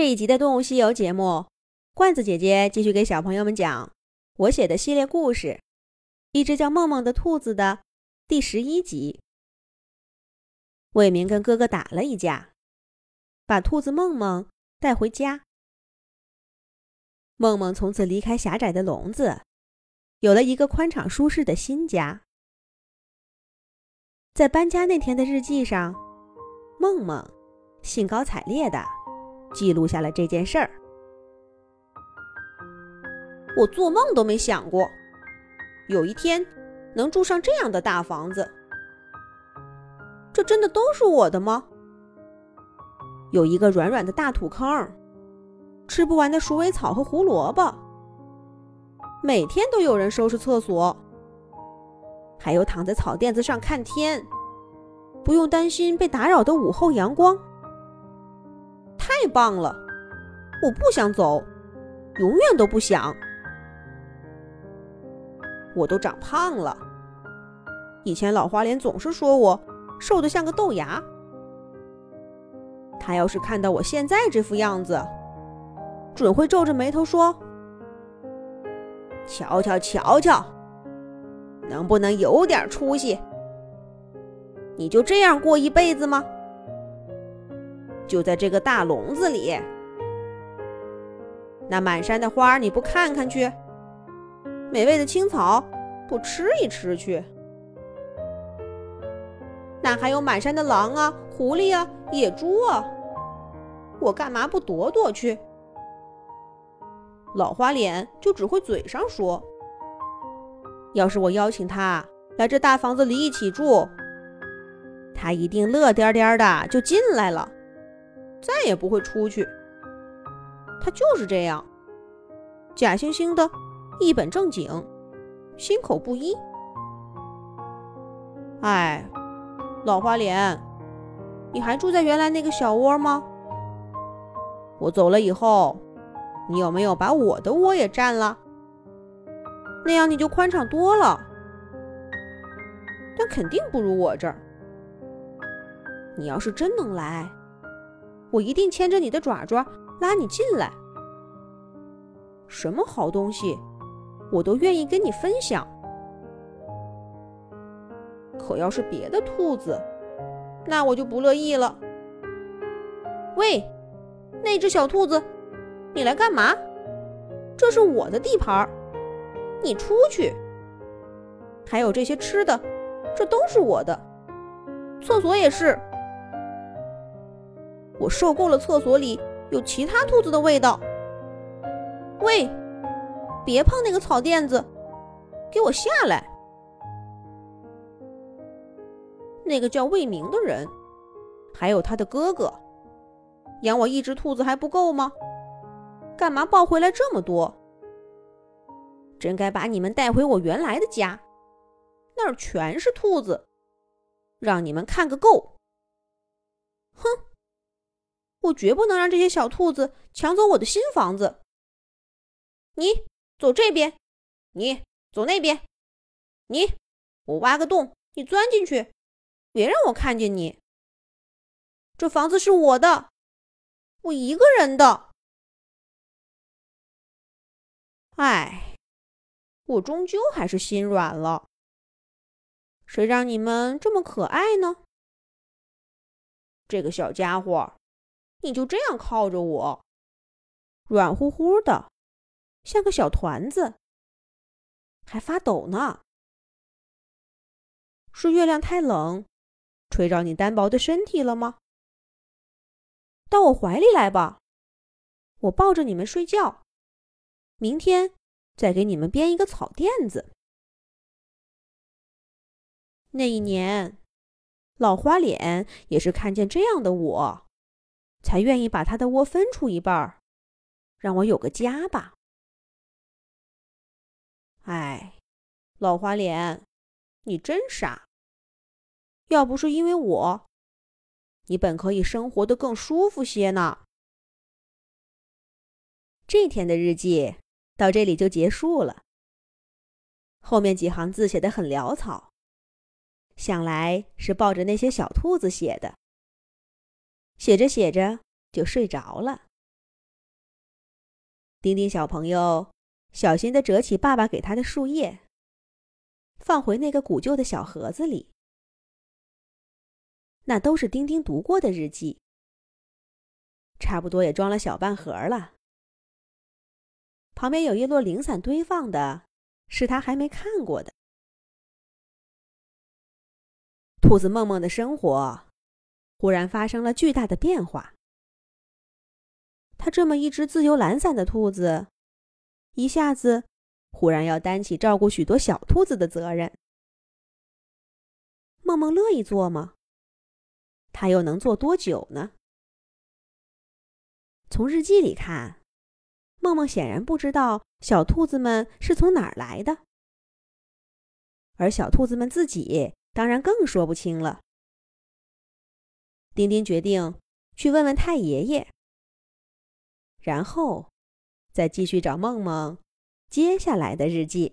这一集的《动物西游》节目，罐子姐姐继续给小朋友们讲我写的系列故事《一只叫梦梦的兔子》的第十一集。魏明跟哥哥打了一架，把兔子梦梦带回家。梦梦从此离开狭窄的笼子，有了一个宽敞舒适的新家。在搬家那天的日记上，梦梦兴高采烈的。记录下了这件事儿。我做梦都没想过，有一天能住上这样的大房子。这真的都是我的吗？有一个软软的大土坑，吃不完的鼠尾草和胡萝卜，每天都有人收拾厕所，还有躺在草垫子上看天，不用担心被打扰的午后阳光。太棒了！我不想走，永远都不想。我都长胖了，以前老花脸总是说我瘦得像个豆芽。他要是看到我现在这副样子，准会皱着眉头说：“瞧瞧瞧瞧，能不能有点出息？你就这样过一辈子吗？”就在这个大笼子里，那满山的花你不看看去？美味的青草不吃一吃去？那还有满山的狼啊、狐狸啊、野猪啊，我干嘛不躲躲去？老花脸就只会嘴上说。要是我邀请他来这大房子里一起住，他一定乐颠颠的就进来了。再也不会出去。他就是这样，假惺惺的，一本正经，心口不一。哎，老花脸，你还住在原来那个小窝吗？我走了以后，你有没有把我的窝也占了？那样你就宽敞多了。但肯定不如我这儿。你要是真能来。我一定牵着你的爪爪拉你进来。什么好东西，我都愿意跟你分享。可要是别的兔子，那我就不乐意了。喂，那只小兔子，你来干嘛？这是我的地盘，你出去。还有这些吃的，这都是我的。厕所也是。我受够了厕所里有其他兔子的味道。喂，别碰那个草垫子，给我下来！那个叫魏明的人，还有他的哥哥，养我一只兔子还不够吗？干嘛抱回来这么多？真该把你们带回我原来的家，那儿全是兔子，让你们看个够！哼！我绝不能让这些小兔子抢走我的新房子。你走这边，你走那边，你我挖个洞，你钻进去，别让我看见你。这房子是我的，我一个人的。哎，我终究还是心软了。谁让你们这么可爱呢？这个小家伙。你就这样靠着我，软乎乎的，像个小团子，还发抖呢。是月亮太冷，吹着你单薄的身体了吗？到我怀里来吧，我抱着你们睡觉。明天再给你们编一个草垫子。那一年，老花脸也是看见这样的我。才愿意把他的窝分出一半儿，让我有个家吧。哎，老花脸，你真傻！要不是因为我，你本可以生活的更舒服些呢。这天的日记到这里就结束了。后面几行字写的很潦草，想来是抱着那些小兔子写的。写着写着就睡着了。丁丁小朋友小心地折起爸爸给他的树叶，放回那个古旧的小盒子里。那都是丁丁读过的日记，差不多也装了小半盒了。旁边有一摞零散堆放的，是他还没看过的。兔子梦梦的生活忽然发生了巨大的变化。他这么一只自由懒散的兔子，一下子忽然要担起照顾许多小兔子的责任。梦梦乐意做吗？他又能做多久呢？从日记里看，梦梦显然不知道小兔子们是从哪儿来的，而小兔子们自己当然更说不清了。丁丁决定去问问太爷爷。然后，再继续找梦梦接下来的日记。